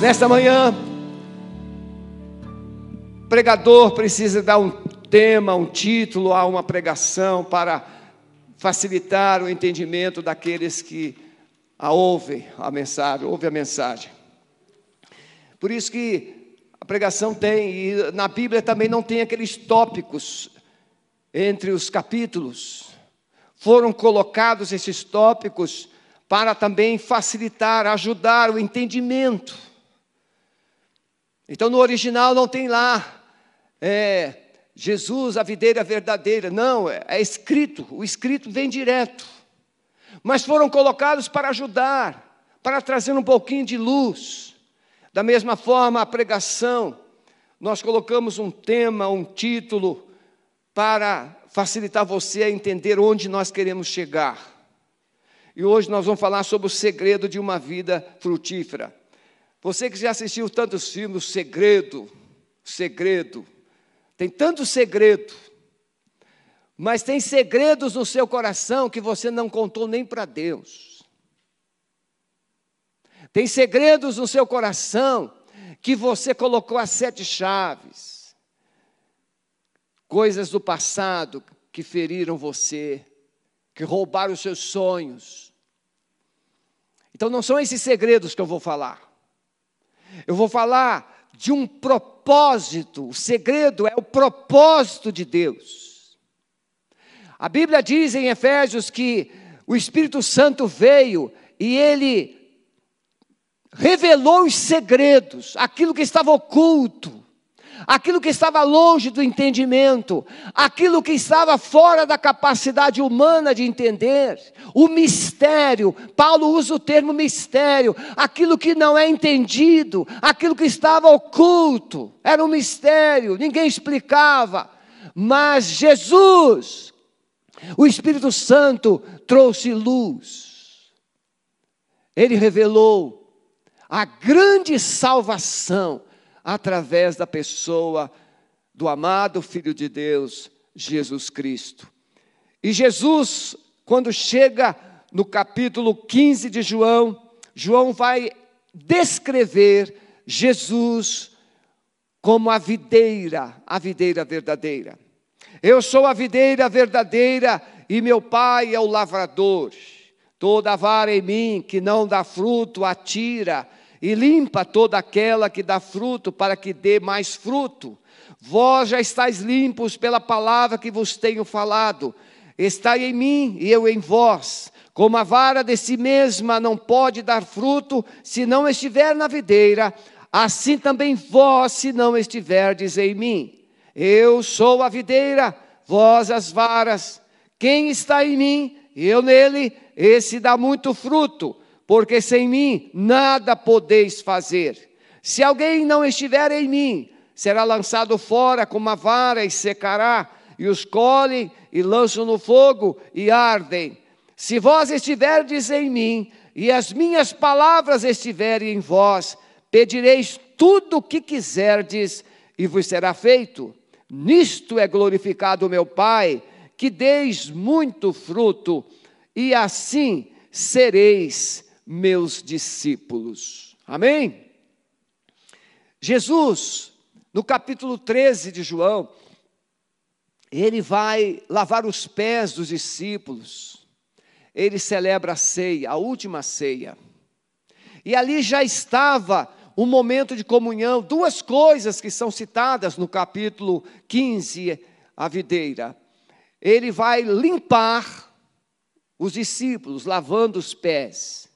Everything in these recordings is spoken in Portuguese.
Nesta manhã, pregador precisa dar um tema, um título a uma pregação para facilitar o entendimento daqueles que a ouvem a mensagem, ouvem a mensagem. Por isso que a pregação tem, e na Bíblia também não tem aqueles tópicos entre os capítulos. Foram colocados esses tópicos para também facilitar, ajudar o entendimento. Então no original não tem lá, é, Jesus, a videira verdadeira. Não, é, é escrito, o escrito vem direto. Mas foram colocados para ajudar, para trazer um pouquinho de luz. Da mesma forma, a pregação, nós colocamos um tema, um título, para facilitar você a entender onde nós queremos chegar. E hoje nós vamos falar sobre o segredo de uma vida frutífera. Você que já assistiu tantos filmes, segredo, segredo, tem tanto segredo, mas tem segredos no seu coração que você não contou nem para Deus. Tem segredos no seu coração que você colocou as sete chaves. Coisas do passado que feriram você, que roubaram os seus sonhos. Então não são esses segredos que eu vou falar. Eu vou falar de um propósito. O segredo é o propósito de Deus. A Bíblia diz em Efésios que o Espírito Santo veio e ele revelou os segredos, aquilo que estava oculto aquilo que estava longe do entendimento, aquilo que estava fora da capacidade humana de entender, o mistério, Paulo usa o termo mistério, aquilo que não é entendido, aquilo que estava oculto, era um mistério, ninguém explicava, mas Jesus, o Espírito Santo, trouxe luz, ele revelou a grande salvação através da pessoa do amado Filho de Deus, Jesus Cristo. E Jesus, quando chega no capítulo 15 de João, João vai descrever Jesus como a videira, a videira verdadeira. Eu sou a videira verdadeira e meu pai é o lavrador. Toda vara em mim que não dá fruto, atira, e limpa toda aquela que dá fruto, para que dê mais fruto. Vós já estáis limpos pela palavra que vos tenho falado. Estai em mim e eu em vós. Como a vara de si mesma não pode dar fruto se não estiver na videira, assim também vós, se não estiverdes em mim. Eu sou a videira, vós as varas. Quem está em mim, eu nele, esse dá muito fruto porque sem mim nada podeis fazer. Se alguém não estiver em mim, será lançado fora com uma vara e secará, e os colhem e lançam no fogo e ardem. Se vós estiverdes em mim, e as minhas palavras estiverem em vós, pedireis tudo o que quiserdes, e vos será feito. Nisto é glorificado o meu Pai, que deis muito fruto, e assim sereis meus discípulos. Amém? Jesus, no capítulo 13 de João, ele vai lavar os pés dos discípulos. Ele celebra a ceia, a última ceia. E ali já estava um momento de comunhão, duas coisas que são citadas no capítulo 15, a videira. Ele vai limpar os discípulos, lavando os pés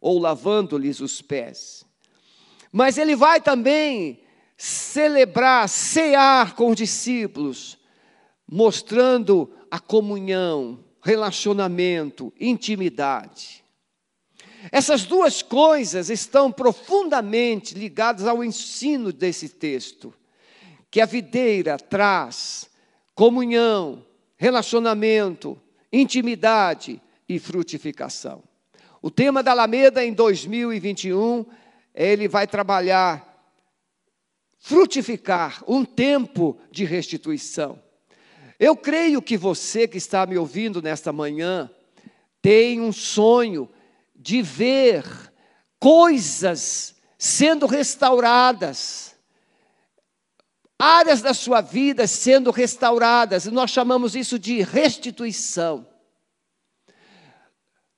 ou lavando-lhes os pés. Mas ele vai também celebrar, cear com os discípulos, mostrando a comunhão, relacionamento, intimidade. Essas duas coisas estão profundamente ligadas ao ensino desse texto, que a videira traz comunhão, relacionamento, intimidade e frutificação. O tema da Alameda em 2021, ele vai trabalhar frutificar um tempo de restituição. Eu creio que você que está me ouvindo nesta manhã tem um sonho de ver coisas sendo restauradas, áreas da sua vida sendo restauradas, e nós chamamos isso de restituição.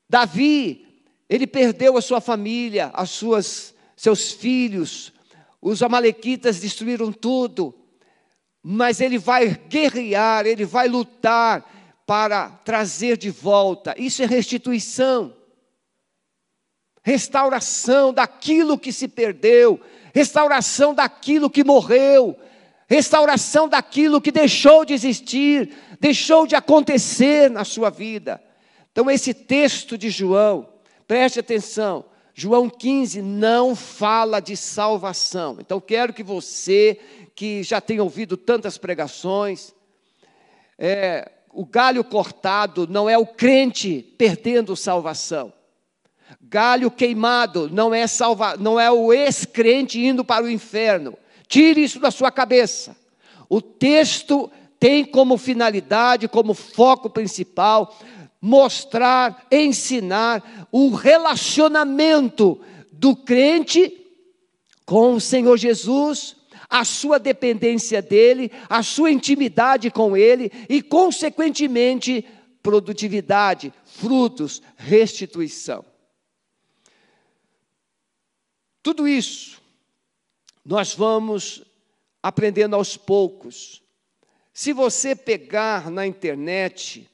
Davi, ele perdeu a sua família, as suas seus filhos, os amalequitas destruíram tudo, mas ele vai guerrear, ele vai lutar para trazer de volta. Isso é restituição. Restauração daquilo que se perdeu, restauração daquilo que morreu, restauração daquilo que deixou de existir, deixou de acontecer na sua vida. Então, esse texto de João, preste atenção, João 15 não fala de salvação. Então, quero que você, que já tem ouvido tantas pregações, é, o galho cortado não é o crente perdendo salvação. Galho queimado não é, salva, não é o ex-crente indo para o inferno. Tire isso da sua cabeça. O texto tem como finalidade, como foco principal, mostrar, ensinar o relacionamento do crente com o Senhor Jesus, a sua dependência dele, a sua intimidade com ele e, consequentemente, produtividade, frutos, restituição. Tudo isso nós vamos aprendendo aos poucos. Se você pegar na internet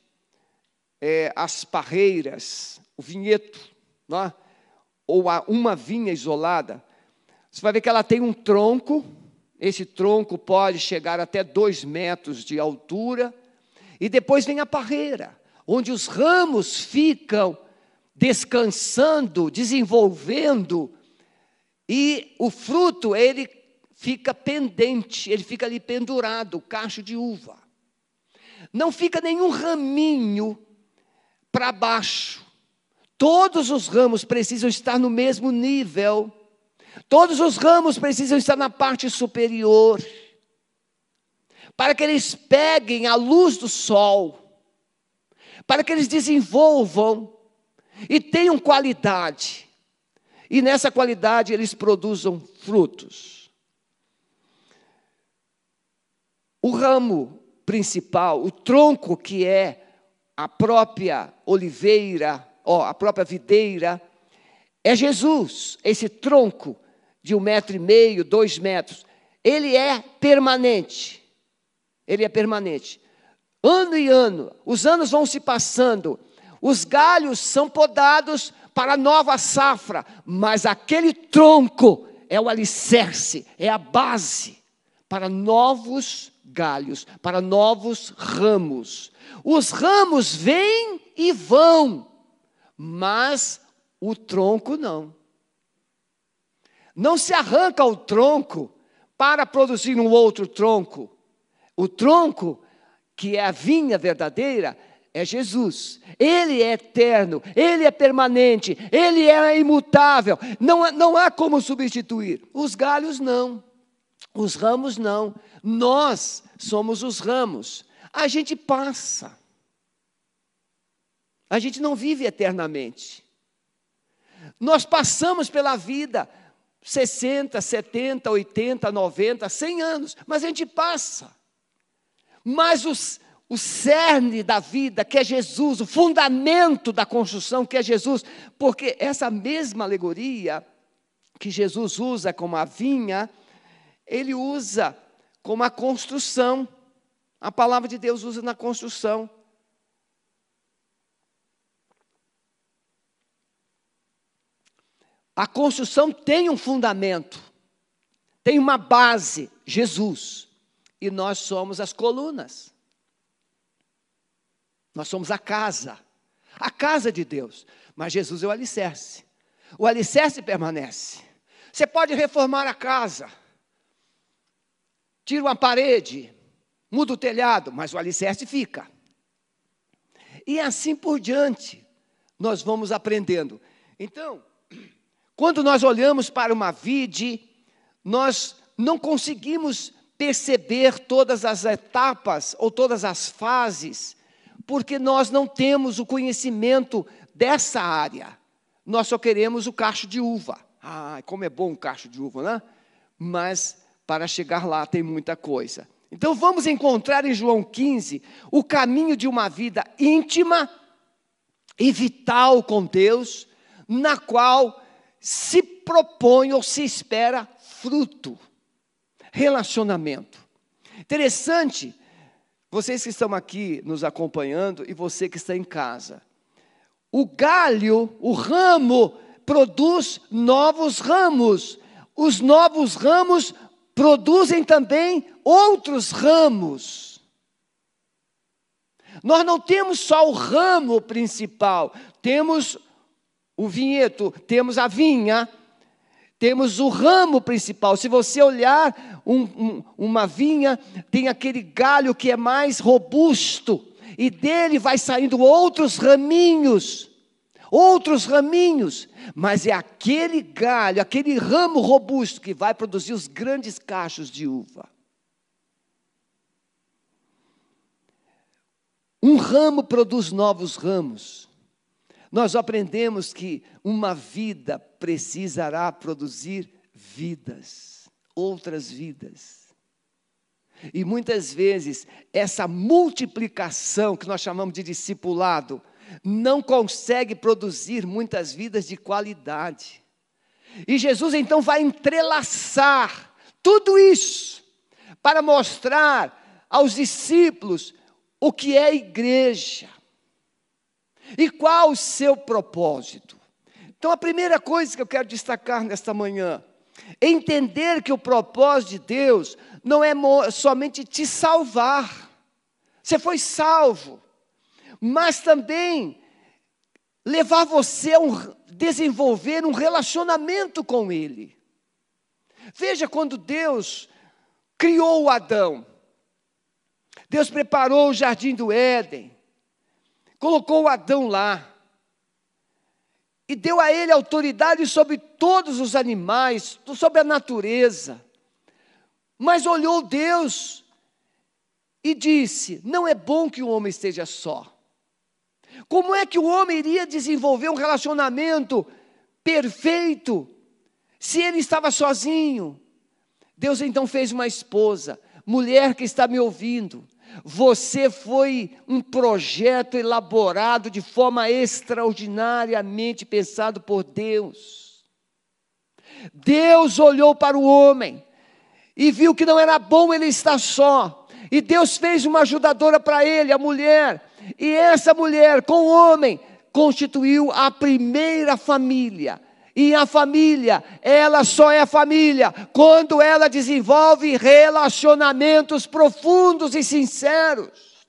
é, as parreiras, o vinheto, é? ou a, uma vinha isolada, você vai ver que ela tem um tronco, esse tronco pode chegar até dois metros de altura, e depois vem a parreira, onde os ramos ficam descansando, desenvolvendo, e o fruto, ele fica pendente, ele fica ali pendurado, o cacho de uva. Não fica nenhum raminho para baixo. Todos os ramos precisam estar no mesmo nível. Todos os ramos precisam estar na parte superior. Para que eles peguem a luz do sol. Para que eles desenvolvam e tenham qualidade. E nessa qualidade eles produzam frutos. O ramo principal, o tronco que é a própria oliveira, ó, a própria videira, é Jesus, esse tronco de um metro e meio, dois metros. Ele é permanente. Ele é permanente. Ano e ano, os anos vão se passando, os galhos são podados para nova safra, mas aquele tronco é o alicerce, é a base para novos galhos, para novos ramos. Os ramos vêm e vão, mas o tronco não. Não se arranca o tronco para produzir um outro tronco. O tronco, que é a vinha verdadeira, é Jesus. Ele é eterno, ele é permanente, ele é imutável. Não, não há como substituir. Os galhos não, os ramos não. Nós somos os ramos. A gente passa. A gente não vive eternamente. Nós passamos pela vida 60, 70, 80, 90, 100 anos, mas a gente passa. Mas os, o cerne da vida, que é Jesus, o fundamento da construção, que é Jesus, porque essa mesma alegoria que Jesus usa como a vinha, ele usa como a construção. A palavra de Deus usa na construção. A construção tem um fundamento, tem uma base, Jesus. E nós somos as colunas. Nós somos a casa, a casa de Deus. Mas Jesus é o alicerce. O alicerce permanece. Você pode reformar a casa, tira uma parede, muda o telhado, mas o alicerce fica. E assim por diante, nós vamos aprendendo. Então, quando nós olhamos para uma vide, nós não conseguimos perceber todas as etapas ou todas as fases, porque nós não temos o conhecimento dessa área. Nós só queremos o cacho de uva. Ah, como é bom um cacho de uva, né? Mas para chegar lá tem muita coisa. Então vamos encontrar em João 15 o caminho de uma vida íntima e vital com Deus, na qual se propõe ou se espera fruto, relacionamento. Interessante, vocês que estão aqui nos acompanhando e você que está em casa. O galho, o ramo, produz novos ramos. Os novos ramos produzem também outros ramos. Nós não temos só o ramo principal, temos o vinhedo, temos a vinha, temos o ramo principal. Se você olhar um, um, uma vinha, tem aquele galho que é mais robusto, e dele vai saindo outros raminhos outros raminhos, mas é aquele galho, aquele ramo robusto que vai produzir os grandes cachos de uva. Um ramo produz novos ramos. Nós aprendemos que uma vida precisará produzir vidas, outras vidas. E muitas vezes essa multiplicação que nós chamamos de discipulado, não consegue produzir muitas vidas de qualidade. E Jesus então vai entrelaçar tudo isso para mostrar aos discípulos o que é igreja e qual o seu propósito. Então, a primeira coisa que eu quero destacar nesta manhã é entender que o propósito de Deus não é somente te salvar. Você foi salvo mas também levar você a um, desenvolver um relacionamento com Ele. Veja quando Deus criou o Adão, Deus preparou o jardim do Éden, colocou Adão lá, e deu a ele autoridade sobre todos os animais, sobre a natureza. Mas olhou Deus e disse: Não é bom que o homem esteja só. Como é que o homem iria desenvolver um relacionamento perfeito se ele estava sozinho? Deus então fez uma esposa, mulher que está me ouvindo. Você foi um projeto elaborado de forma extraordinariamente pensado por Deus. Deus olhou para o homem e viu que não era bom ele estar só. E Deus fez uma ajudadora para ele, a mulher. E essa mulher, com o homem, constituiu a primeira família. E a família, ela só é família quando ela desenvolve relacionamentos profundos e sinceros.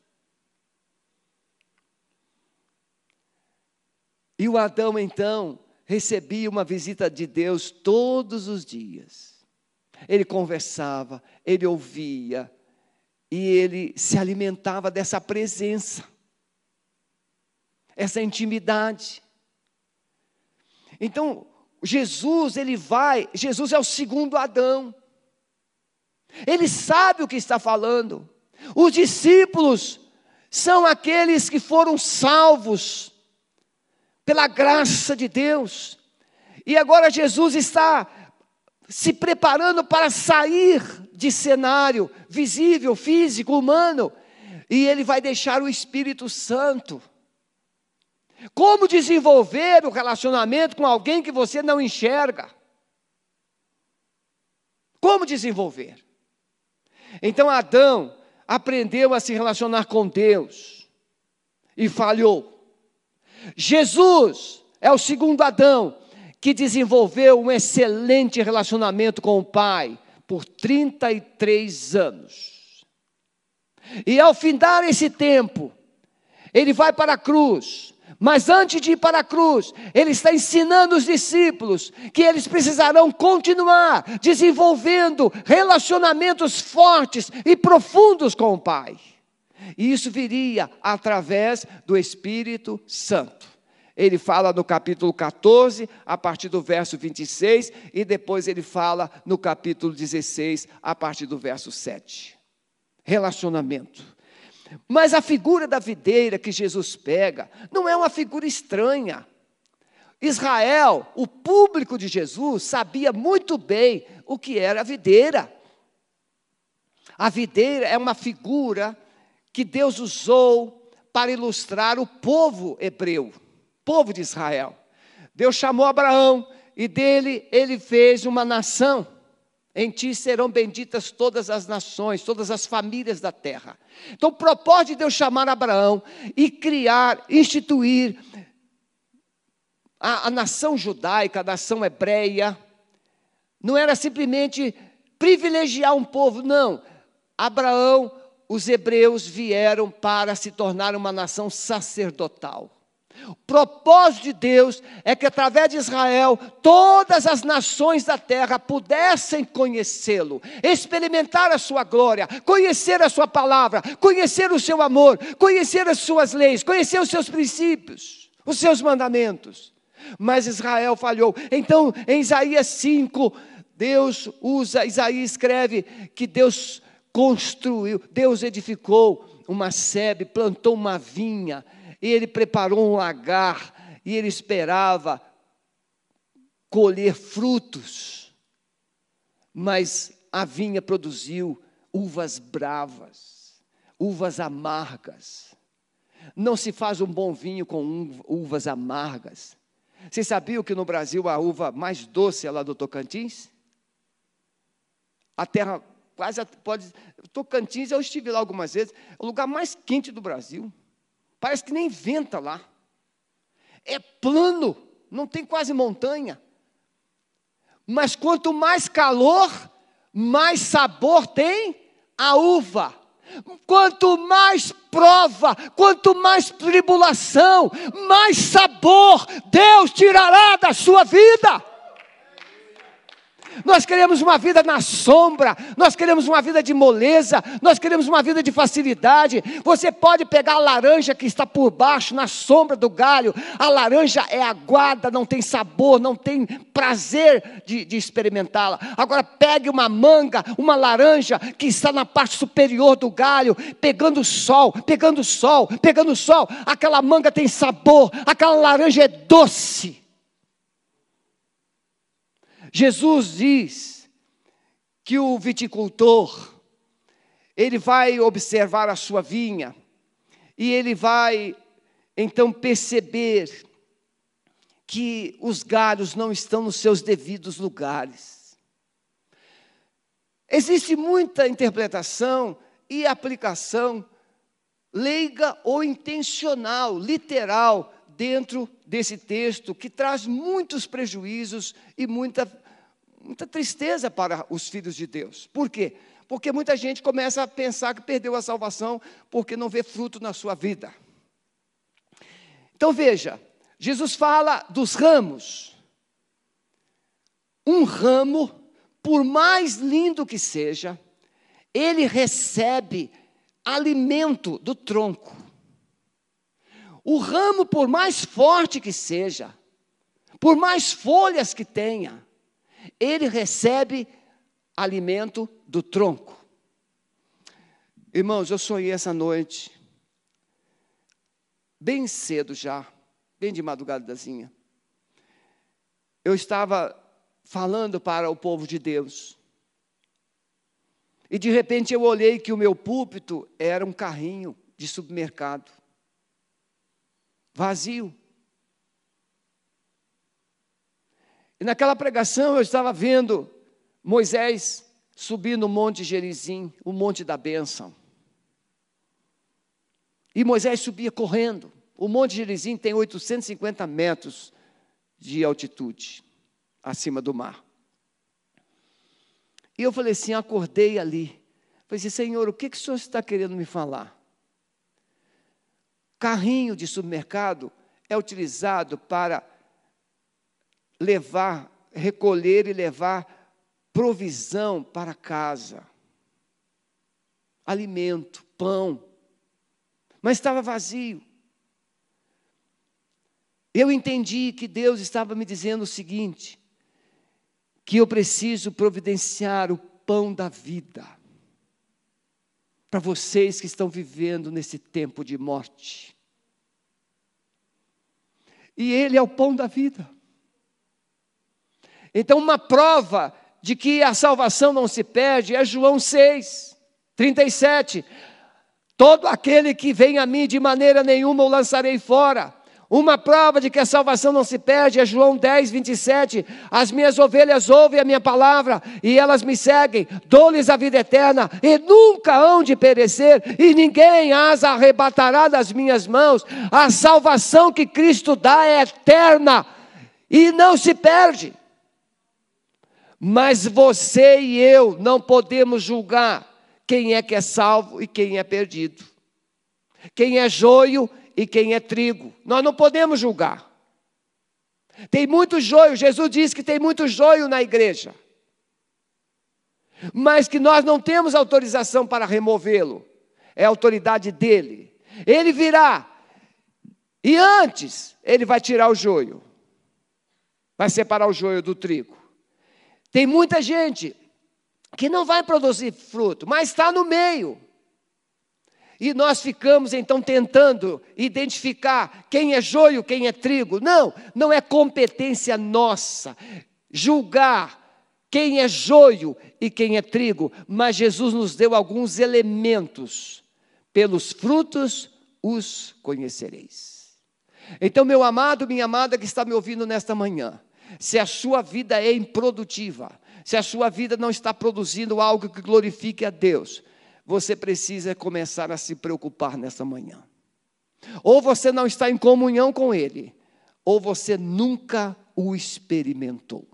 E o Adão, então, recebia uma visita de Deus todos os dias. Ele conversava, ele ouvia, e ele se alimentava dessa presença essa intimidade. Então, Jesus, ele vai, Jesus é o segundo Adão. Ele sabe o que está falando. Os discípulos são aqueles que foram salvos pela graça de Deus. E agora Jesus está se preparando para sair de cenário visível, físico, humano, e ele vai deixar o Espírito Santo como desenvolver o relacionamento com alguém que você não enxerga? Como desenvolver? Então Adão aprendeu a se relacionar com Deus e falhou. Jesus é o segundo Adão que desenvolveu um excelente relacionamento com o Pai por 33 anos. E ao findar esse tempo, ele vai para a cruz mas antes de ir para a cruz, ele está ensinando os discípulos que eles precisarão continuar desenvolvendo relacionamentos fortes e profundos com o Pai. E isso viria através do Espírito Santo. Ele fala no capítulo 14, a partir do verso 26, e depois ele fala no capítulo 16, a partir do verso 7. Relacionamento. Mas a figura da videira que Jesus pega não é uma figura estranha. Israel, o público de Jesus, sabia muito bem o que era a videira. A videira é uma figura que Deus usou para ilustrar o povo hebreu, povo de Israel. Deus chamou Abraão e dele ele fez uma nação. Em ti serão benditas todas as nações, todas as famílias da terra. Então, o propósito de Deus chamar Abraão e criar, instituir a, a nação judaica, a nação hebreia, não era simplesmente privilegiar um povo, não. Abraão, os hebreus vieram para se tornar uma nação sacerdotal. O propósito de Deus é que através de Israel todas as nações da terra pudessem conhecê-lo, experimentar a sua glória, conhecer a sua palavra, conhecer o seu amor, conhecer as suas leis, conhecer os seus princípios, os seus mandamentos. Mas Israel falhou. Então, em Isaías 5, Deus usa, Isaías escreve que Deus construiu, Deus edificou uma sebe, plantou uma vinha, e ele preparou um lagar, e ele esperava colher frutos. Mas a vinha produziu uvas bravas, uvas amargas. Não se faz um bom vinho com uvas amargas. Vocês sabiam que no Brasil a uva mais doce é lá do Tocantins? A terra quase pode. Tocantins, eu estive lá algumas vezes, é o lugar mais quente do Brasil. Parece que nem venta lá. É plano, não tem quase montanha. Mas quanto mais calor, mais sabor tem a uva. Quanto mais prova, quanto mais tribulação, mais sabor Deus tirará da sua vida. Nós queremos uma vida na sombra, nós queremos uma vida de moleza, nós queremos uma vida de facilidade. Você pode pegar a laranja que está por baixo, na sombra do galho, a laranja é aguada, não tem sabor, não tem prazer de, de experimentá-la. Agora pegue uma manga, uma laranja que está na parte superior do galho, pegando sol, pegando sol, pegando sol, aquela manga tem sabor, aquela laranja é doce. Jesus diz que o viticultor, ele vai observar a sua vinha, e ele vai então perceber que os galhos não estão nos seus devidos lugares. Existe muita interpretação e aplicação leiga ou intencional, literal, dentro desse texto que traz muitos prejuízos e muita, muita tristeza para os filhos de Deus. Por quê? Porque muita gente começa a pensar que perdeu a salvação porque não vê fruto na sua vida. Então veja, Jesus fala dos ramos. Um ramo, por mais lindo que seja, ele recebe alimento do tronco. O ramo, por mais forte que seja, por mais folhas que tenha, ele recebe alimento do tronco. Irmãos, eu sonhei essa noite, bem cedo já, bem de madrugadazinha. Eu estava falando para o povo de Deus. E de repente eu olhei que o meu púlpito era um carrinho de supermercado vazio. E naquela pregação eu estava vendo Moisés subir no monte Gerizim, o monte da bênção. E Moisés subia correndo. O monte Gerizim tem 850 metros de altitude acima do mar. E eu falei assim, acordei ali. Falei assim, Senhor, o que, que o Senhor está querendo me falar? Carrinho de supermercado é utilizado para levar, recolher e levar provisão para casa. Alimento, pão. Mas estava vazio. Eu entendi que Deus estava me dizendo o seguinte: que eu preciso providenciar o pão da vida para vocês que estão vivendo nesse tempo de morte. E Ele é o pão da vida. Então, uma prova de que a salvação não se perde é João 6, 37. Todo aquele que vem a mim, de maneira nenhuma o lançarei fora. Uma prova de que a salvação não se perde é João 10, 27. As minhas ovelhas ouvem a minha palavra e elas me seguem. Dou-lhes a vida eterna e nunca hão de perecer, e ninguém as arrebatará das minhas mãos. A salvação que Cristo dá é eterna e não se perde. Mas você e eu não podemos julgar quem é que é salvo e quem é perdido. Quem é joio e quem é trigo. Nós não podemos julgar. Tem muito joio, Jesus disse que tem muito joio na igreja. Mas que nós não temos autorização para removê-lo. É a autoridade dele. Ele virá. E antes, ele vai tirar o joio. Vai separar o joio do trigo. Tem muita gente que não vai produzir fruto, mas está no meio. E nós ficamos então tentando identificar quem é joio, quem é trigo. Não, não é competência nossa julgar quem é joio e quem é trigo, mas Jesus nos deu alguns elementos. Pelos frutos os conhecereis. Então, meu amado, minha amada que está me ouvindo nesta manhã, se a sua vida é improdutiva, se a sua vida não está produzindo algo que glorifique a Deus, você precisa começar a se preocupar nessa manhã. Ou você não está em comunhão com Ele, ou você nunca o experimentou.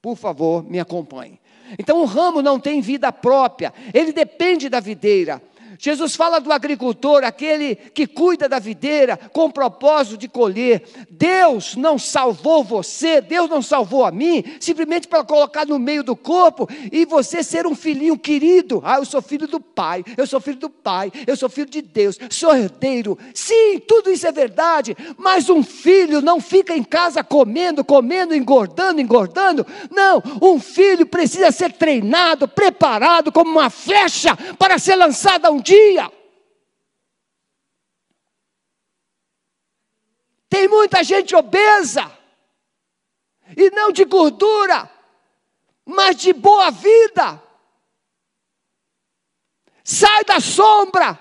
Por favor, me acompanhe. Então, o ramo não tem vida própria, ele depende da videira. Jesus fala do agricultor, aquele que cuida da videira com o propósito de colher. Deus não salvou você, Deus não salvou a mim, simplesmente para colocar no meio do corpo e você ser um filhinho querido. Ah, eu sou filho do Pai, eu sou filho do Pai, eu sou filho de Deus, sou herdeiro. Sim, tudo isso é verdade, mas um filho não fica em casa comendo, comendo, engordando, engordando. Não, um filho precisa ser treinado, preparado como uma flecha para ser lançada um dia. Tem muita gente obesa, e não de gordura, mas de boa vida. Sai da sombra.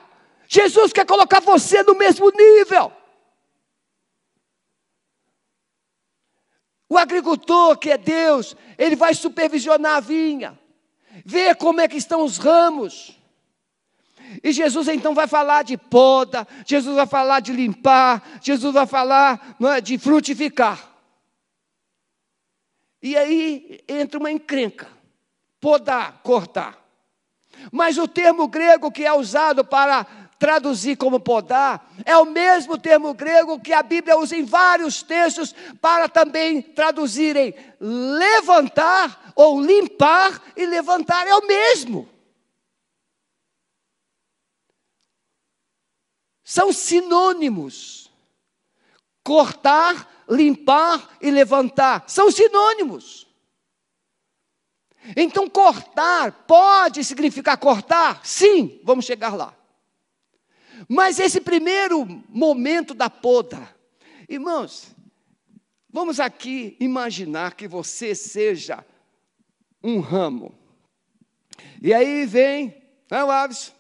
Jesus quer colocar você no mesmo nível. O agricultor, que é Deus, ele vai supervisionar a vinha, ver como é que estão os ramos. E Jesus então vai falar de poda, Jesus vai falar de limpar, Jesus vai falar é, de frutificar. E aí entra uma encrenca: podar, cortar. Mas o termo grego que é usado para traduzir como podar é o mesmo termo grego que a Bíblia usa em vários textos para também traduzirem levantar ou limpar e levantar, é o mesmo. São sinônimos. Cortar, limpar e levantar são sinônimos. Então, cortar pode significar cortar? Sim, vamos chegar lá. Mas esse primeiro momento da poda, irmãos, vamos aqui imaginar que você seja um ramo. E aí vem, né, o Aves,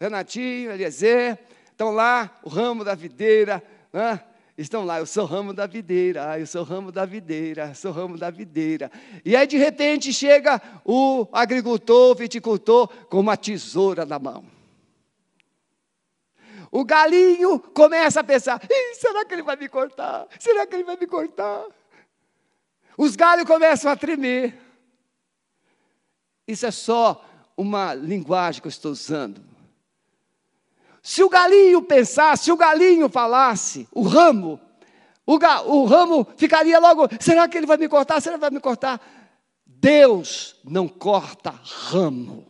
Renatinho, Eliezer, Estão lá o ramo da videira, né? estão lá, eu sou ramo da videira, ah, eu sou ramo da videira, eu sou ramo da videira. E aí de repente chega o agricultor, o viticultor, com uma tesoura na mão. O galinho começa a pensar: será que ele vai me cortar? Será que ele vai me cortar? Os galhos começam a tremer. Isso é só uma linguagem que eu estou usando. Se o galinho pensasse, se o galinho falasse, o ramo, o, ga, o ramo ficaria logo: será que ele vai me cortar? Será que vai me cortar? Deus não corta ramo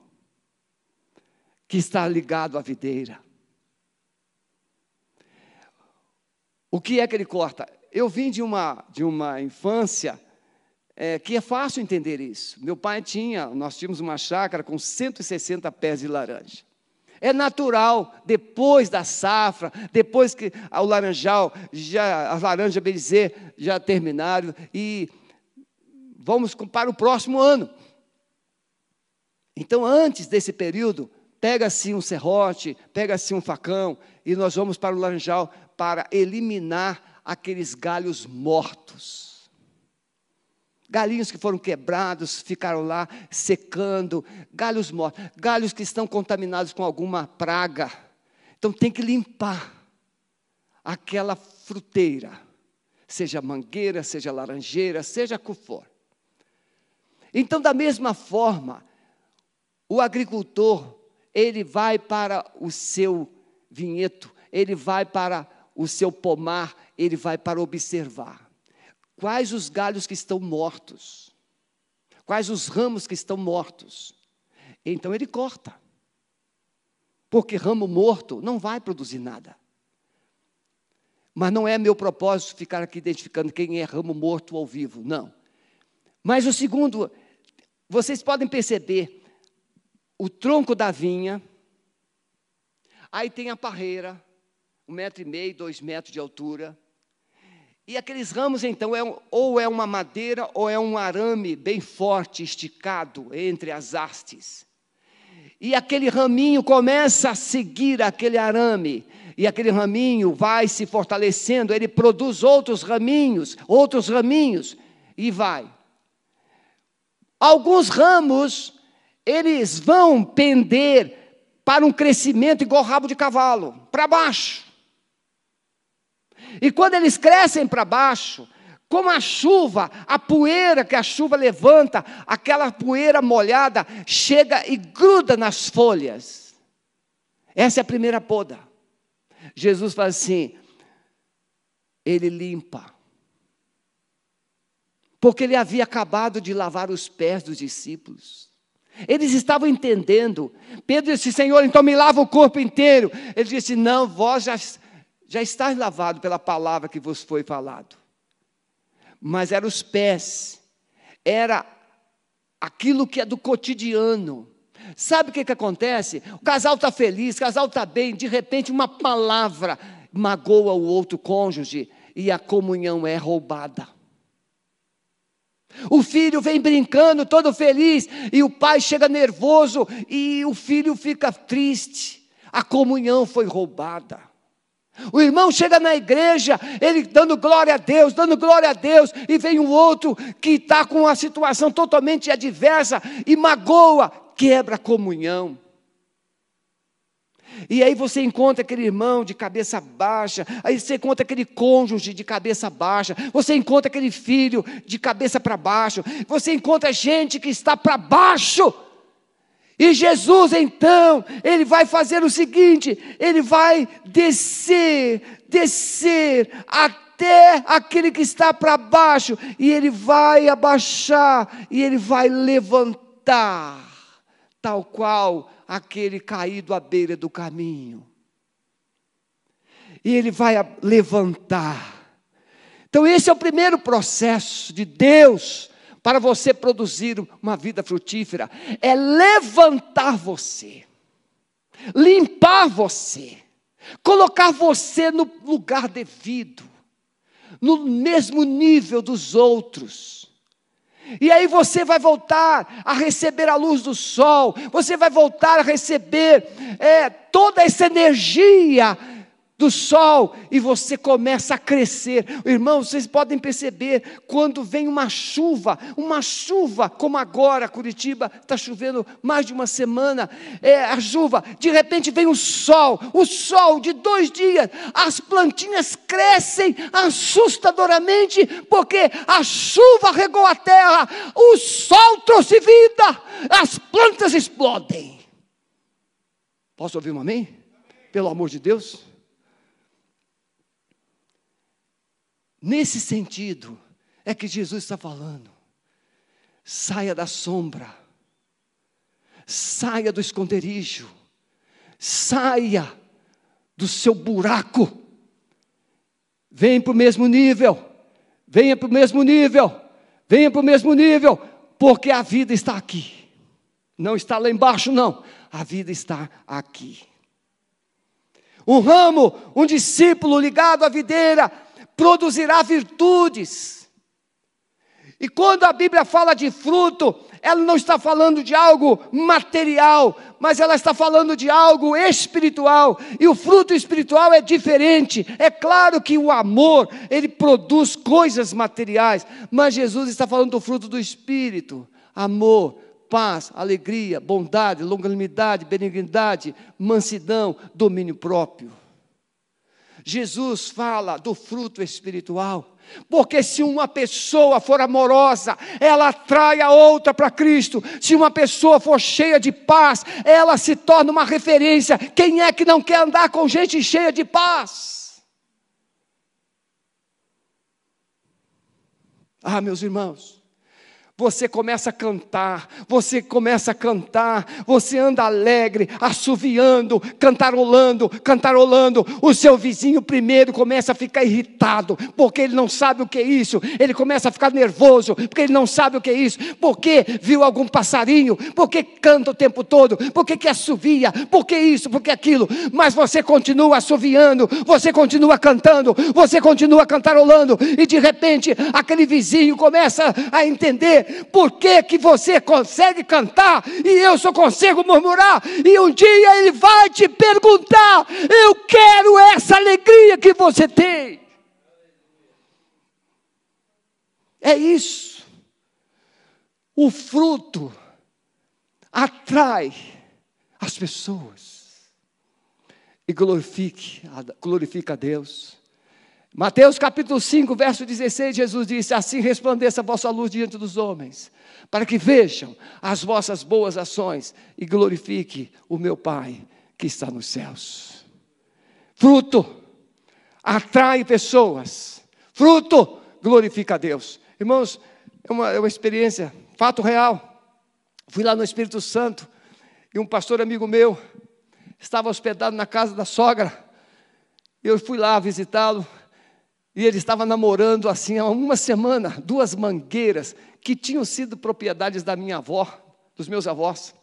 que está ligado à videira. O que é que ele corta? Eu vim de uma, de uma infância é, que é fácil entender isso. Meu pai tinha, nós tínhamos uma chácara com 160 pés de laranja. É natural, depois da safra, depois que o laranjal, já, as laranjas, bem dizer, já terminaram, e vamos para o próximo ano. Então, antes desse período, pega-se um serrote, pega-se um facão, e nós vamos para o laranjal para eliminar aqueles galhos mortos. Galinhos que foram quebrados, ficaram lá secando, galhos mortos, galhos que estão contaminados com alguma praga. Então tem que limpar aquela fruteira, seja mangueira, seja laranjeira, seja o for. Então, da mesma forma, o agricultor, ele vai para o seu vinhedo, ele vai para o seu pomar, ele vai para observar. Quais os galhos que estão mortos? Quais os ramos que estão mortos? Então ele corta. Porque ramo morto não vai produzir nada. Mas não é meu propósito ficar aqui identificando quem é ramo morto ou vivo, não. Mas o segundo, vocês podem perceber o tronco da vinha, aí tem a parreira, um metro e meio, dois metros de altura, e aqueles ramos, então, é, ou é uma madeira ou é um arame bem forte, esticado entre as hastes. E aquele raminho começa a seguir aquele arame, e aquele raminho vai se fortalecendo, ele produz outros raminhos, outros raminhos, e vai. Alguns ramos, eles vão pender para um crescimento igual rabo de cavalo, para baixo. E quando eles crescem para baixo, como a chuva, a poeira que a chuva levanta, aquela poeira molhada, chega e gruda nas folhas. Essa é a primeira poda. Jesus fala assim: ele limpa. Porque ele havia acabado de lavar os pés dos discípulos. Eles estavam entendendo. Pedro disse: Senhor, então me lava o corpo inteiro. Ele disse: Não, vós já já está lavado pela palavra que vos foi falado. Mas eram os pés, era aquilo que é do cotidiano. Sabe o que, que acontece? O casal está feliz, o casal está bem, de repente uma palavra magoa o outro cônjuge e a comunhão é roubada. O filho vem brincando, todo feliz, e o pai chega nervoso e o filho fica triste. A comunhão foi roubada. O irmão chega na igreja, ele dando glória a Deus, dando glória a Deus, e vem um outro que está com uma situação totalmente adversa e magoa, quebra a comunhão. E aí você encontra aquele irmão de cabeça baixa, aí você encontra aquele cônjuge de cabeça baixa, você encontra aquele filho de cabeça para baixo, você encontra gente que está para baixo e Jesus, então, ele vai fazer o seguinte: ele vai descer, descer até aquele que está para baixo, e ele vai abaixar, e ele vai levantar, tal qual aquele caído à beira do caminho. E ele vai levantar. Então, esse é o primeiro processo de Deus para você produzir uma vida frutífera é levantar você, limpar você, colocar você no lugar devido, no mesmo nível dos outros. E aí você vai voltar a receber a luz do sol, você vai voltar a receber é, toda essa energia do sol e você começa a crescer. Irmãos, vocês podem perceber quando vem uma chuva, uma chuva como agora, Curitiba está chovendo mais de uma semana, é a chuva, de repente vem o sol, o sol de dois dias, as plantinhas crescem assustadoramente, porque a chuva regou a terra, o sol trouxe vida, as plantas explodem. Posso ouvir um amém? Pelo amor de Deus. Nesse sentido, é que Jesus está falando. Saia da sombra, saia do esconderijo, saia do seu buraco, vem para o mesmo nível, venha para o mesmo nível, venha para o mesmo nível, porque a vida está aqui, não está lá embaixo, não, a vida está aqui. Um ramo, um discípulo ligado à videira, produzirá virtudes. E quando a Bíblia fala de fruto, ela não está falando de algo material, mas ela está falando de algo espiritual. E o fruto espiritual é diferente. É claro que o amor, ele produz coisas materiais, mas Jesus está falando do fruto do espírito: amor, paz, alegria, bondade, longanimidade, benignidade, mansidão, domínio próprio. Jesus fala do fruto espiritual. Porque se uma pessoa for amorosa, ela atrai a outra para Cristo. Se uma pessoa for cheia de paz, ela se torna uma referência. Quem é que não quer andar com gente cheia de paz? Ah, meus irmãos, você começa a cantar, você começa a cantar, você anda alegre, assoviando, cantarolando, cantarolando. O seu vizinho primeiro começa a ficar irritado, porque ele não sabe o que é isso. Ele começa a ficar nervoso, porque ele não sabe o que é isso. Porque viu algum passarinho, porque canta o tempo todo, porque que assovia, porque isso, porque aquilo. Mas você continua assoviando, você continua cantando, você continua cantarolando, e de repente aquele vizinho começa a entender por que, que você consegue cantar e eu só consigo murmurar? E um dia ele vai te perguntar: Eu quero essa alegria que você tem. É isso. O fruto atrai as pessoas e glorifique, glorifica a Deus. Mateus capítulo 5, verso 16, Jesus disse: Assim resplandeça a vossa luz diante dos homens, para que vejam as vossas boas ações e glorifique o meu Pai que está nos céus. Fruto atrai pessoas, fruto glorifica a Deus. Irmãos, é uma, é uma experiência, fato real. Fui lá no Espírito Santo e um pastor amigo meu estava hospedado na casa da sogra. Eu fui lá visitá-lo e ele estava namorando assim há uma semana, duas mangueiras que tinham sido propriedades da minha avó, dos meus avós.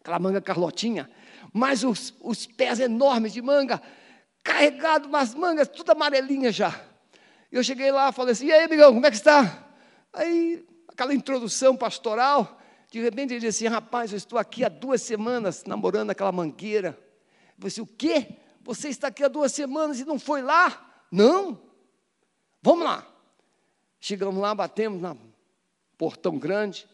Aquela manga carlotinha, mas os, os pés enormes de manga, carregado umas mangas, tudo amarelinha já. Eu cheguei lá, falei assim: "E aí, amigão, como é que está?" Aí, aquela introdução pastoral, de repente ele disse assim: "Rapaz, eu estou aqui há duas semanas namorando aquela mangueira." Eu disse: "O quê? Você está aqui há duas semanas e não foi lá?" "Não." Vamos lá. Chegamos lá, batemos na portão grande,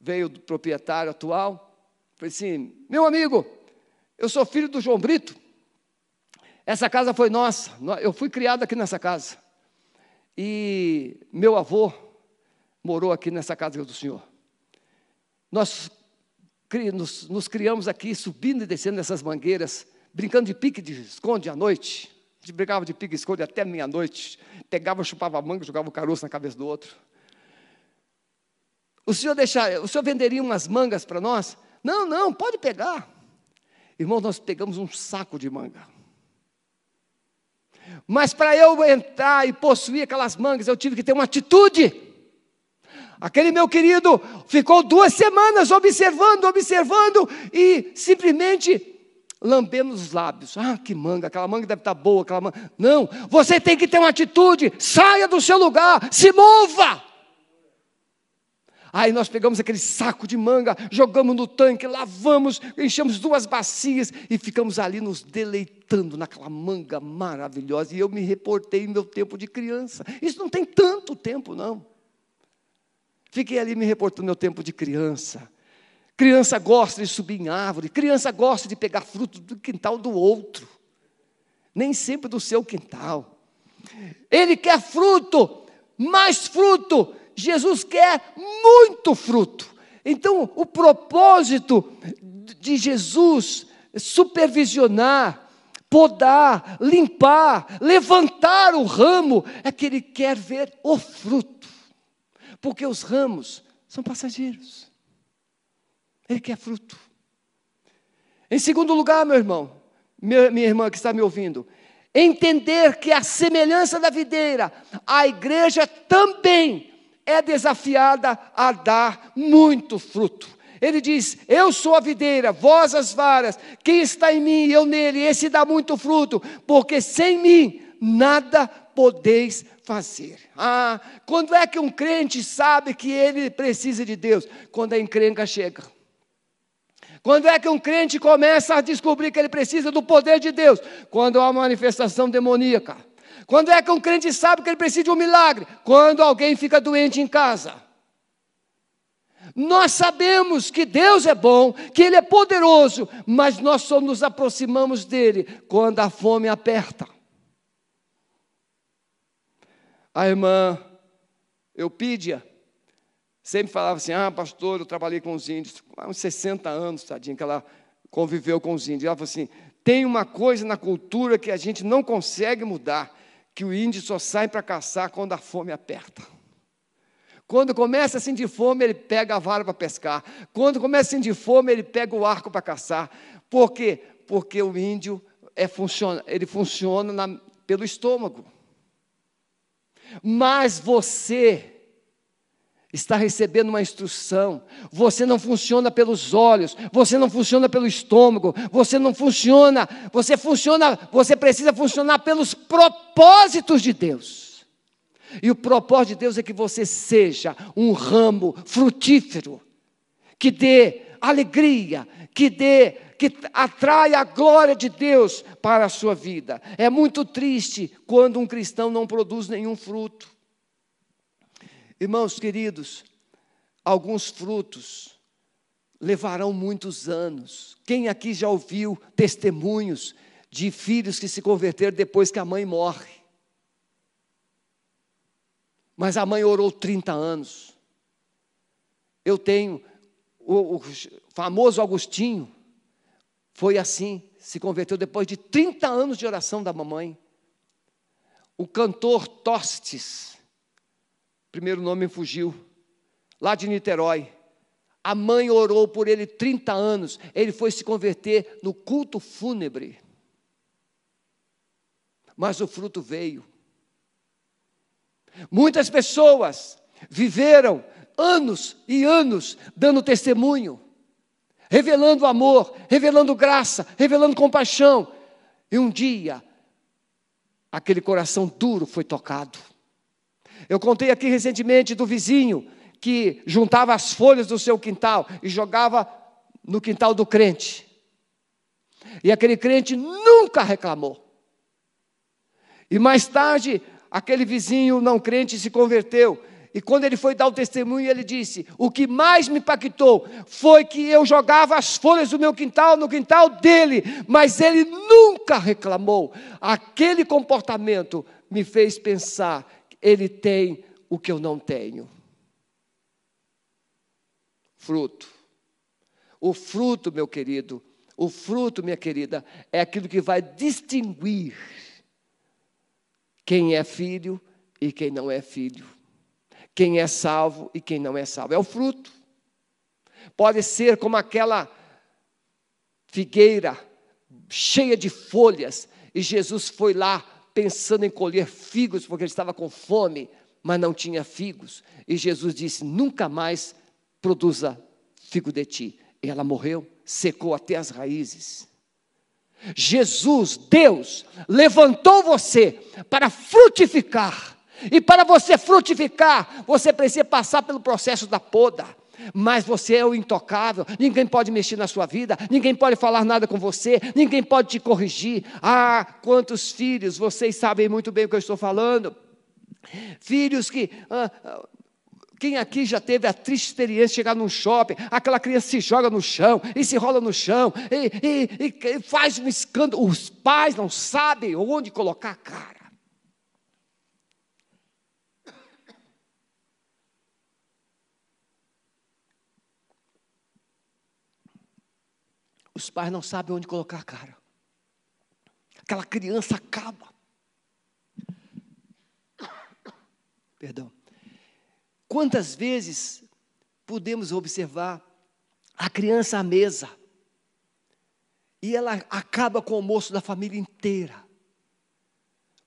veio o proprietário atual, falei assim: meu amigo, eu sou filho do João Brito, essa casa foi nossa, eu fui criado aqui nessa casa. E meu avô morou aqui nessa casa do senhor. Nós nos, nos criamos aqui, subindo e descendo essas mangueiras, brincando de pique de esconde à noite. A gente brigava de pique-esconde até meia-noite, pegava, chupava manga, jogava o caroço na cabeça do outro. O senhor, deixar, o senhor venderia umas mangas para nós? Não, não, pode pegar. Irmãos, nós pegamos um saco de manga. Mas para eu entrar e possuir aquelas mangas, eu tive que ter uma atitude. Aquele meu querido ficou duas semanas observando, observando, e simplesmente lambemos os lábios. Ah, que manga, aquela manga deve estar boa, aquela manga. Não, você tem que ter uma atitude, saia do seu lugar, se mova. Aí nós pegamos aquele saco de manga, jogamos no tanque, lavamos, enchemos duas bacias e ficamos ali nos deleitando naquela manga maravilhosa. E eu me reportei no meu tempo de criança. Isso não tem tanto tempo, não. Fiquei ali me reportando meu tempo de criança Criança gosta de subir em árvore, criança gosta de pegar fruto do quintal do outro, nem sempre do seu quintal. Ele quer fruto, mais fruto. Jesus quer muito fruto. Então, o propósito de Jesus supervisionar, podar, limpar, levantar o ramo, é que ele quer ver o fruto. Porque os ramos são passageiros. Ele quer fruto. Em segundo lugar, meu irmão, minha, irmã que está me ouvindo, entender que a semelhança da videira, a igreja também é desafiada a dar muito fruto. Ele diz: Eu sou a videira, vós as varas, quem está em mim, eu nele, esse dá muito fruto, porque sem mim nada podeis fazer. Ah, quando é que um crente sabe que ele precisa de Deus? Quando a encrenca chega. Quando é que um crente começa a descobrir que ele precisa do poder de Deus? Quando há uma manifestação demoníaca. Quando é que um crente sabe que ele precisa de um milagre? Quando alguém fica doente em casa. Nós sabemos que Deus é bom, que Ele é poderoso, mas nós só nos aproximamos dele quando a fome aperta. A irmã Eupídia sempre falava assim: Ah, pastor, eu trabalhei com os índios, há uns 60 anos, tadinha, que ela conviveu com os índios. Ela falou assim: tem uma coisa na cultura que a gente não consegue mudar, que o índio só sai para caçar quando a fome aperta. Quando começa a sentir fome, ele pega a vara para pescar. Quando começa a sentir fome, ele pega o arco para caçar. Por quê? Porque o índio é funciona, ele funciona na, pelo estômago. Mas você está recebendo uma instrução. Você não funciona pelos olhos, você não funciona pelo estômago, você não funciona, você funciona, você precisa funcionar pelos propósitos de Deus. E o propósito de Deus é que você seja um ramo frutífero, que dê alegria, que dê, que atraia a glória de Deus para a sua vida. É muito triste quando um cristão não produz nenhum fruto. Irmãos queridos, alguns frutos levarão muitos anos. Quem aqui já ouviu testemunhos de filhos que se converteram depois que a mãe morre? Mas a mãe orou 30 anos. Eu tenho o, o famoso Agostinho, foi assim, se converteu depois de 30 anos de oração da mamãe. O cantor Tostes, primeiro nome fugiu, lá de Niterói. A mãe orou por ele 30 anos. Ele foi se converter no culto fúnebre. Mas o fruto veio. Muitas pessoas viveram anos e anos dando testemunho, revelando amor, revelando graça, revelando compaixão. E um dia, aquele coração duro foi tocado. Eu contei aqui recentemente do vizinho que juntava as folhas do seu quintal e jogava no quintal do crente. E aquele crente nunca reclamou. E mais tarde, aquele vizinho não crente se converteu. E quando ele foi dar o testemunho, ele disse: O que mais me impactou foi que eu jogava as folhas do meu quintal no quintal dele, mas ele nunca reclamou. Aquele comportamento me fez pensar ele tem o que eu não tenho. Fruto. O fruto, meu querido, o fruto, minha querida, é aquilo que vai distinguir quem é filho e quem não é filho. Quem é salvo e quem não é salvo. É o fruto. Pode ser como aquela figueira cheia de folhas, e Jesus foi lá pensando em colher figos, porque ele estava com fome, mas não tinha figos. E Jesus disse: Nunca mais produza figo de ti. E ela morreu, secou até as raízes. Jesus, Deus, levantou você para frutificar. E para você frutificar, você precisa passar pelo processo da poda mas você é o intocável, ninguém pode mexer na sua vida, ninguém pode falar nada com você, ninguém pode te corrigir. Ah, quantos filhos, vocês sabem muito bem o que eu estou falando. Filhos que. Ah, ah quem aqui já teve a triste experiência de chegar num shopping, aquela criança se joga no chão e se rola no chão e, e, e faz um escândalo. Os pais não sabem onde colocar a cara. Os pais não sabem onde colocar a cara. Aquela criança acaba. Perdão. Quantas vezes podemos observar a criança à mesa e ela acaba com o almoço da família inteira?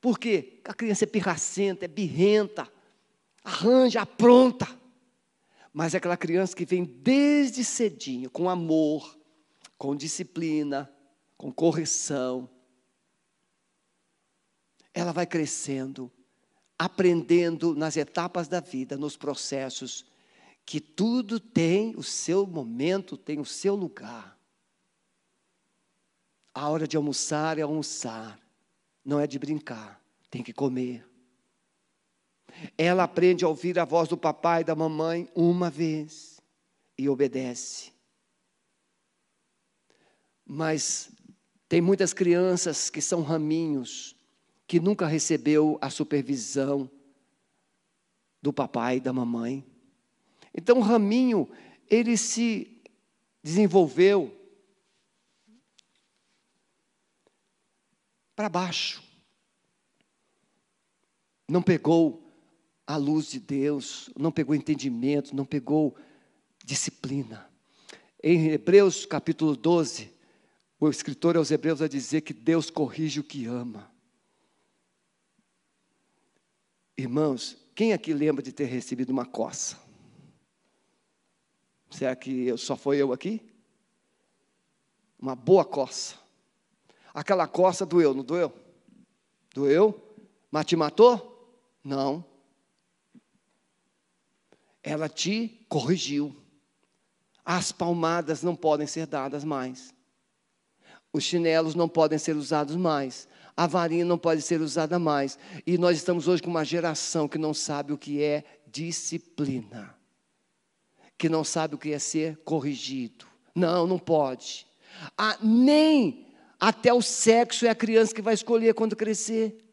Por quê? A criança é pirracenta, é birrenta, arranja, apronta. mas é aquela criança que vem desde cedinho, com amor, com disciplina, com correção. Ela vai crescendo, aprendendo nas etapas da vida, nos processos, que tudo tem o seu momento, tem o seu lugar. A hora de almoçar é almoçar, não é de brincar, tem que comer. Ela aprende a ouvir a voz do papai e da mamãe uma vez e obedece. Mas tem muitas crianças que são raminhos, que nunca recebeu a supervisão do papai e da mamãe. Então o raminho, ele se desenvolveu para baixo. Não pegou a luz de Deus, não pegou entendimento, não pegou disciplina. Em Hebreus capítulo 12, o escritor aos Hebreus vai dizer que Deus corrige o que ama. Irmãos, quem aqui lembra de ter recebido uma coça? Será que só foi eu aqui? Uma boa coça. Aquela coça doeu, não doeu? Doeu? Mas te matou? Não ela te corrigiu. As palmadas não podem ser dadas mais. Os chinelos não podem ser usados mais. A varinha não pode ser usada mais. E nós estamos hoje com uma geração que não sabe o que é disciplina. Que não sabe o que é ser corrigido. Não, não pode. Ah, nem até o sexo é a criança que vai escolher quando crescer.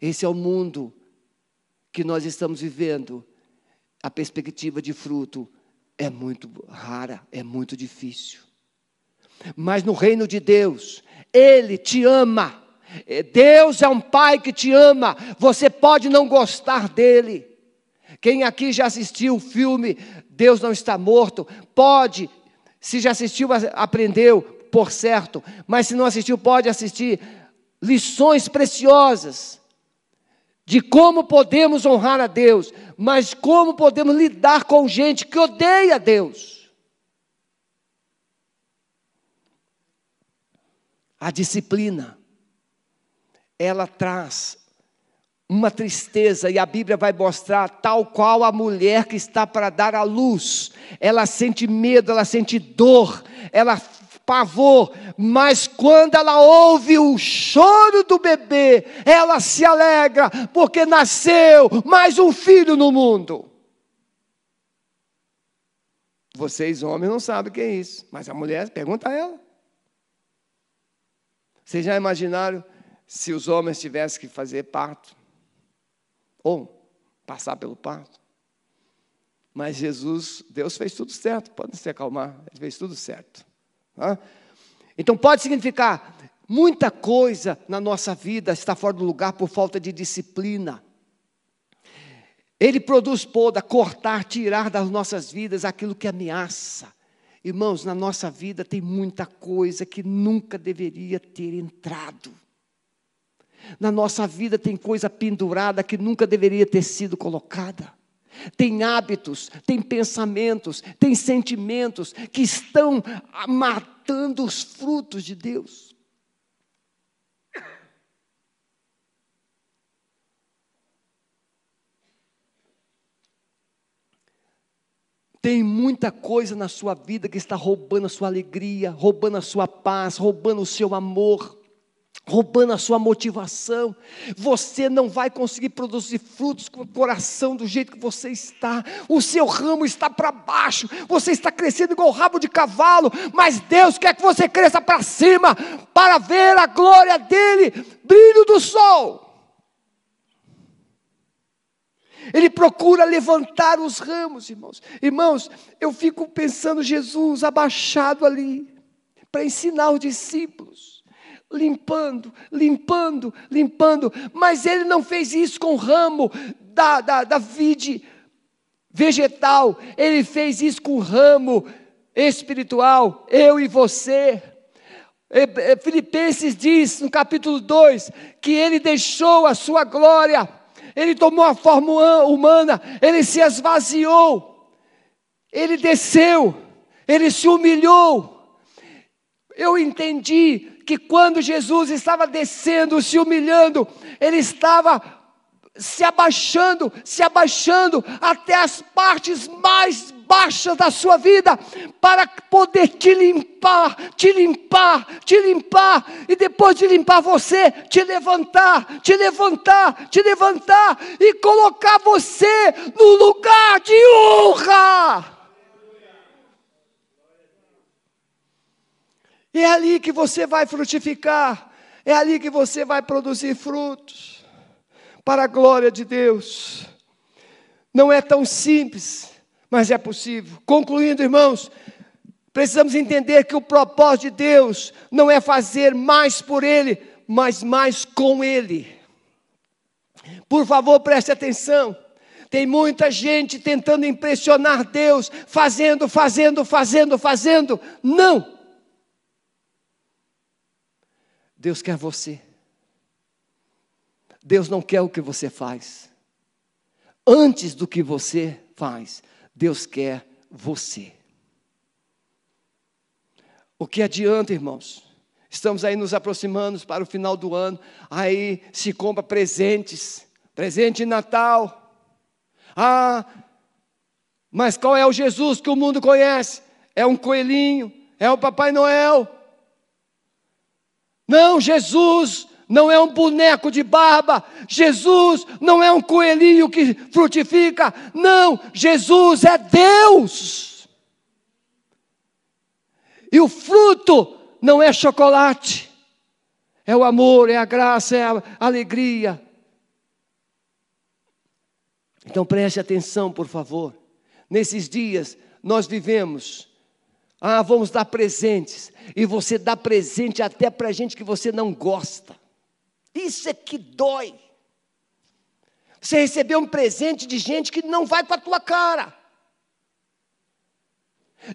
Esse é o mundo que nós estamos vivendo a perspectiva de fruto é muito rara, é muito difícil. Mas no reino de Deus, Ele te ama. É, Deus é um Pai que te ama. Você pode não gostar dele. Quem aqui já assistiu o filme Deus não está morto, pode, se já assistiu, aprendeu, por certo, mas se não assistiu, pode assistir lições preciosas de como podemos honrar a Deus, mas como podemos lidar com gente que odeia Deus. A disciplina, ela traz uma tristeza, e a Bíblia vai mostrar, tal qual a mulher que está para dar à luz, ela sente medo, ela sente dor, ela pavor, mas quando ela ouve o choro do bebê, ela se alegra, porque nasceu mais um filho no mundo. Vocês, homens, não sabem o que é isso, mas a mulher, pergunta a ela. Vocês já imaginaram se os homens tivessem que fazer parto? Ou passar pelo parto? Mas Jesus, Deus fez tudo certo, podem se acalmar, Ele fez tudo certo. Então pode significar muita coisa na nossa vida está fora do lugar por falta de disciplina. Ele produz poda, cortar, tirar das nossas vidas aquilo que ameaça. Irmãos, na nossa vida tem muita coisa que nunca deveria ter entrado. Na nossa vida tem coisa pendurada que nunca deveria ter sido colocada tem hábitos, tem pensamentos, tem sentimentos que estão matando os frutos de Deus. Tem muita coisa na sua vida que está roubando a sua alegria, roubando a sua paz, roubando o seu amor roubando a sua motivação. Você não vai conseguir produzir frutos com o coração do jeito que você está. O seu ramo está para baixo. Você está crescendo igual rabo de cavalo, mas Deus quer que você cresça para cima para ver a glória dele, brilho do sol. Ele procura levantar os ramos, irmãos. Irmãos, eu fico pensando Jesus abaixado ali para ensinar os discípulos limpando, limpando, limpando, mas ele não fez isso com o ramo da, da, da vide vegetal, ele fez isso com o ramo espiritual, eu e você. Filipenses diz no capítulo 2 que ele deixou a sua glória, ele tomou a forma humana, ele se esvaziou, ele desceu, ele se humilhou. Eu entendi que quando Jesus estava descendo, se humilhando, ele estava se abaixando, se abaixando até as partes mais baixas da sua vida, para poder te limpar, te limpar, te limpar, e depois de limpar você, te levantar, te levantar, te levantar e colocar você no lugar de honra. E é ali que você vai frutificar, é ali que você vai produzir frutos, para a glória de Deus. Não é tão simples, mas é possível. Concluindo, irmãos, precisamos entender que o propósito de Deus não é fazer mais por Ele, mas mais com Ele. Por favor, preste atenção. Tem muita gente tentando impressionar Deus, fazendo, fazendo, fazendo, fazendo. Não! Deus quer você. Deus não quer o que você faz. Antes do que você faz, Deus quer você. O que adianta, irmãos? Estamos aí nos aproximando para o final do ano, aí se compra presentes, presente de Natal. Ah, mas qual é o Jesus que o mundo conhece? É um coelhinho, é o Papai Noel. Não, Jesus não é um boneco de barba, Jesus não é um coelhinho que frutifica, não, Jesus é Deus. E o fruto não é chocolate, é o amor, é a graça, é a alegria. Então preste atenção, por favor. Nesses dias nós vivemos ah, vamos dar presentes. E você dá presente até para gente que você não gosta. Isso é que dói. Você recebeu um presente de gente que não vai para a tua cara.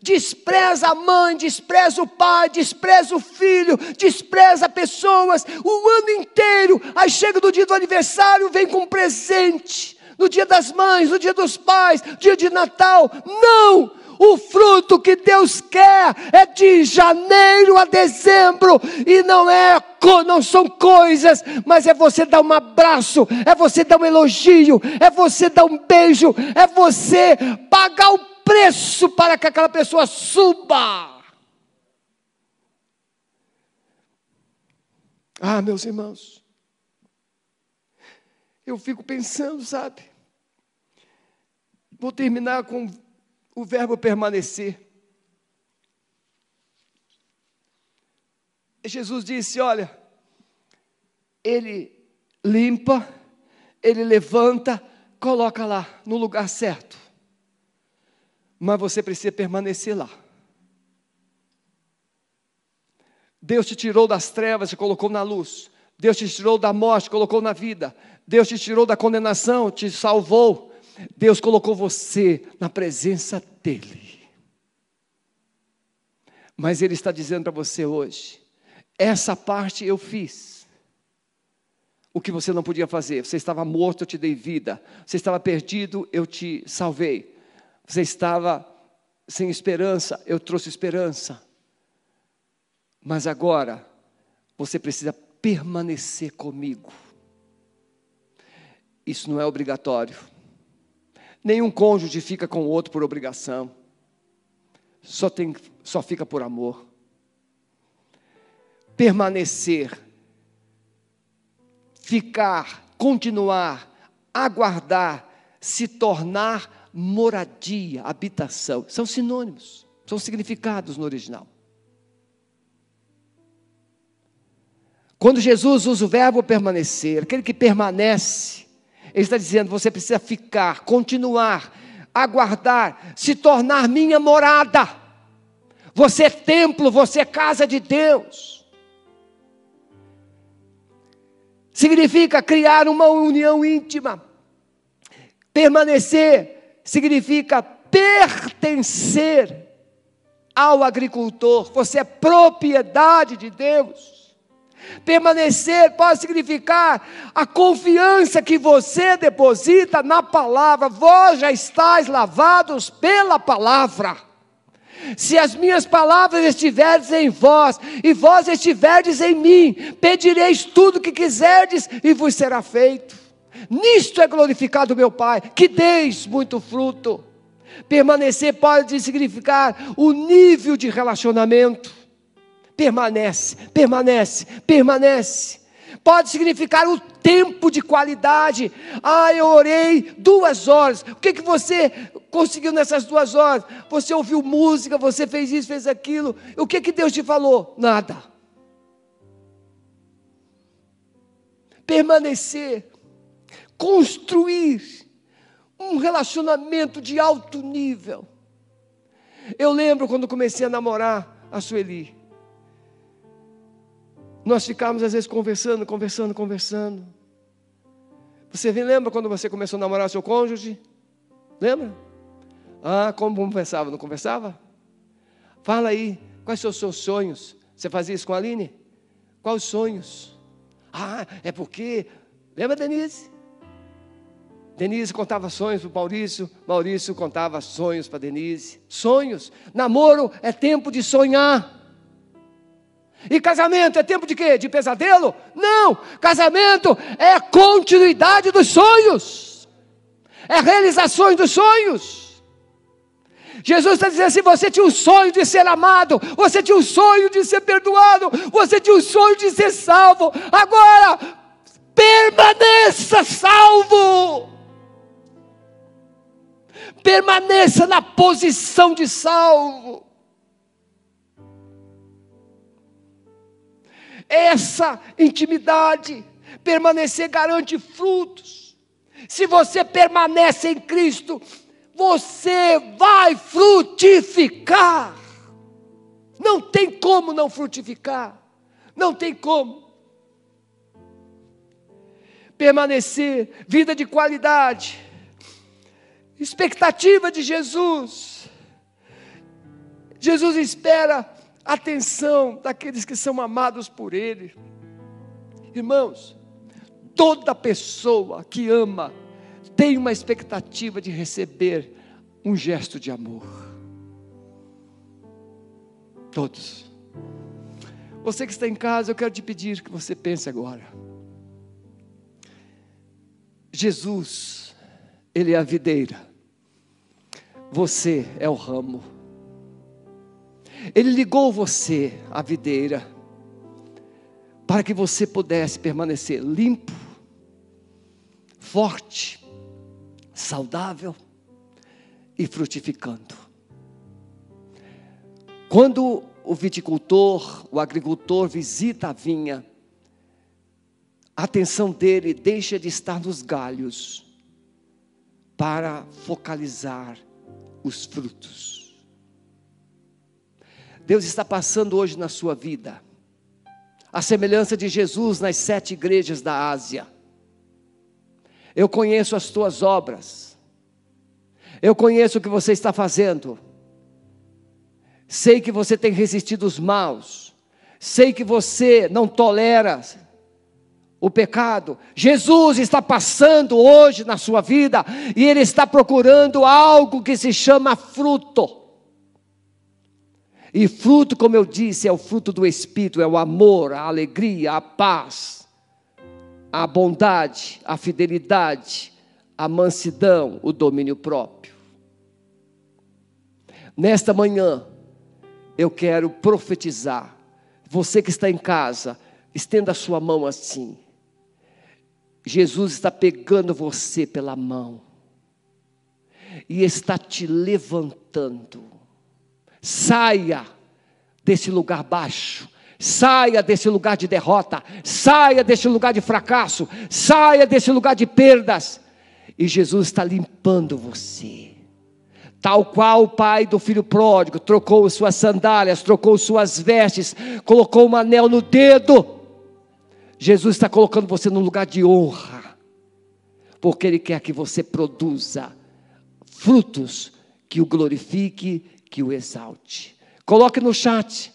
Despreza a mãe, despreza o pai, despreza o filho, despreza pessoas o ano inteiro. Aí chega no dia do aniversário, vem com um presente. No dia das mães, no dia dos pais, dia de Natal. Não! O fruto que Deus quer é de janeiro a dezembro e não é não são coisas, mas é você dar um abraço, é você dar um elogio, é você dar um beijo, é você pagar o preço para que aquela pessoa suba. Ah, meus irmãos, eu fico pensando, sabe? Vou terminar com o verbo permanecer. Jesus disse: Olha, ele limpa, ele levanta, coloca lá no lugar certo, mas você precisa permanecer lá. Deus te tirou das trevas e colocou na luz. Deus te tirou da morte, colocou na vida. Deus te tirou da condenação, te salvou. Deus colocou você na presença dEle. Mas Ele está dizendo para você hoje: essa parte eu fiz. O que você não podia fazer. Você estava morto, eu te dei vida. Você estava perdido, eu te salvei. Você estava sem esperança, eu trouxe esperança. Mas agora, você precisa permanecer comigo. Isso não é obrigatório. Nenhum cônjuge fica com o outro por obrigação. Só, tem, só fica por amor. Permanecer, ficar, continuar, aguardar, se tornar moradia, habitação. São sinônimos, são significados no original. Quando Jesus usa o verbo permanecer, aquele que permanece, ele está dizendo: você precisa ficar, continuar, aguardar, se tornar minha morada. Você é templo, você é casa de Deus. Significa criar uma união íntima. Permanecer significa pertencer ao agricultor. Você é propriedade de Deus. Permanecer pode significar a confiança que você deposita na palavra. Vós já estáis lavados pela palavra. Se as minhas palavras estiverdes em vós, e vós estiverdes em mim, pedireis tudo o que quiserdes, e vos será feito. Nisto é glorificado meu Pai, que deis muito fruto. Permanecer pode significar o nível de relacionamento. Permanece, permanece, permanece. Pode significar o tempo de qualidade. Ah, eu orei duas horas. O que, que você conseguiu nessas duas horas? Você ouviu música, você fez isso, fez aquilo. O que, que Deus te falou? Nada. Permanecer, construir um relacionamento de alto nível. Eu lembro quando comecei a namorar a Sueli. Nós ficávamos às vezes conversando, conversando, conversando. Você lembra quando você começou a namorar seu cônjuge? Lembra? Ah, como conversava? Não conversava? Fala aí, quais são os seus sonhos? Você fazia isso com a Aline? Quais os sonhos? Ah, é porque. Lembra, Denise? Denise contava sonhos para Maurício, Maurício contava sonhos para Denise. Sonhos. Namoro é tempo de sonhar. E casamento é tempo de quê? De pesadelo? Não! Casamento é continuidade dos sonhos. É a realização dos sonhos. Jesus está dizendo assim: você tinha um sonho de ser amado, você tinha um sonho de ser perdoado, você tinha um sonho de ser salvo. Agora, permaneça salvo permaneça na posição de salvo. Essa intimidade, permanecer garante frutos. Se você permanece em Cristo, você vai frutificar. Não tem como não frutificar. Não tem como. Permanecer, vida de qualidade expectativa de Jesus. Jesus espera atenção daqueles que são amados por Ele. Irmãos, toda pessoa que ama tem uma expectativa de receber um gesto de amor. Todos. Você que está em casa, eu quero te pedir que você pense agora. Jesus ele é a videira, você é o ramo. Ele ligou você à videira, para que você pudesse permanecer limpo, forte, saudável e frutificando. Quando o viticultor, o agricultor visita a vinha, a atenção dele deixa de estar nos galhos para focalizar os frutos. Deus está passando hoje na sua vida, a semelhança de Jesus nas sete igrejas da Ásia. Eu conheço as tuas obras, eu conheço o que você está fazendo, sei que você tem resistido os maus, sei que você não tolera o pecado. Jesus está passando hoje na sua vida e ele está procurando algo que se chama fruto. E fruto, como eu disse, é o fruto do Espírito, é o amor, a alegria, a paz, a bondade, a fidelidade, a mansidão, o domínio próprio. Nesta manhã, eu quero profetizar. Você que está em casa, estenda a sua mão assim. Jesus está pegando você pela mão e está te levantando. Saia desse lugar baixo, saia desse lugar de derrota, saia desse lugar de fracasso, saia desse lugar de perdas. E Jesus está limpando você. Tal qual o pai do filho pródigo trocou suas sandálias, trocou suas vestes, colocou um anel no dedo. Jesus está colocando você num lugar de honra, porque Ele quer que você produza frutos que o glorifique, que o exalte. Coloque no chat,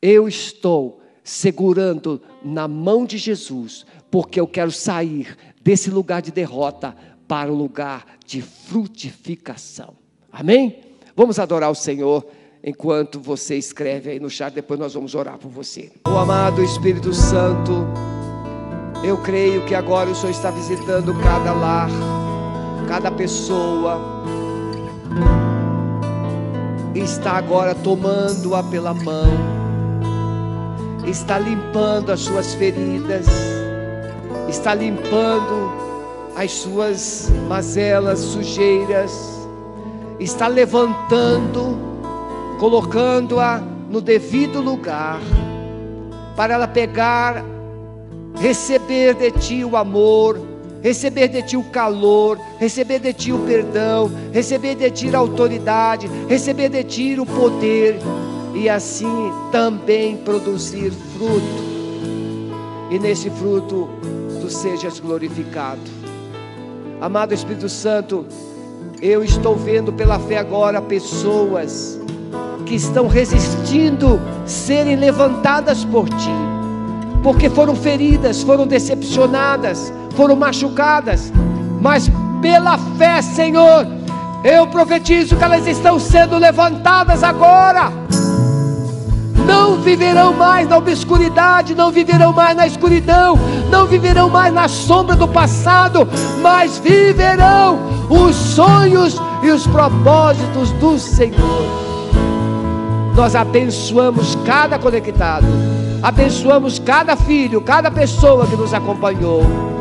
eu estou segurando na mão de Jesus, porque eu quero sair desse lugar de derrota para o lugar de frutificação. Amém? Vamos adorar o Senhor enquanto você escreve aí no chat, depois nós vamos orar por você. O amado Espírito Santo, eu creio que agora o Senhor está visitando cada lar, cada pessoa, está agora tomando-a pela mão, está limpando as suas feridas, está limpando as suas mazelas, sujeiras, está levantando, colocando-a no devido lugar, para ela pegar, receber de ti o amor, receber de ti o calor, receber de ti o perdão, receber de ti a autoridade, receber de ti o poder e assim também produzir fruto. E nesse fruto tu sejas glorificado. Amado Espírito Santo, eu estou vendo pela fé agora pessoas que estão resistindo serem levantadas por ti, porque foram feridas, foram decepcionadas, foram machucadas, mas pela fé, Senhor, eu profetizo que elas estão sendo levantadas agora. Não viverão mais na obscuridade, não viverão mais na escuridão, não viverão mais na sombra do passado, mas viverão os sonhos e os propósitos do Senhor. Nós abençoamos cada conectado, abençoamos cada filho, cada pessoa que nos acompanhou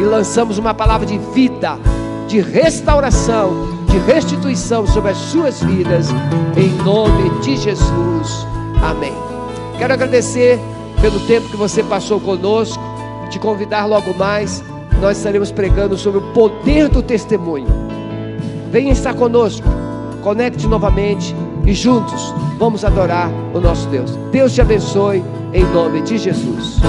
e lançamos uma palavra de vida, de restauração, de restituição sobre as suas vidas, em nome de Jesus. Amém. Quero agradecer pelo tempo que você passou conosco, te convidar logo mais, nós estaremos pregando sobre o poder do testemunho. Venha estar conosco, conecte novamente e juntos vamos adorar o nosso Deus. Deus te abençoe em nome de Jesus.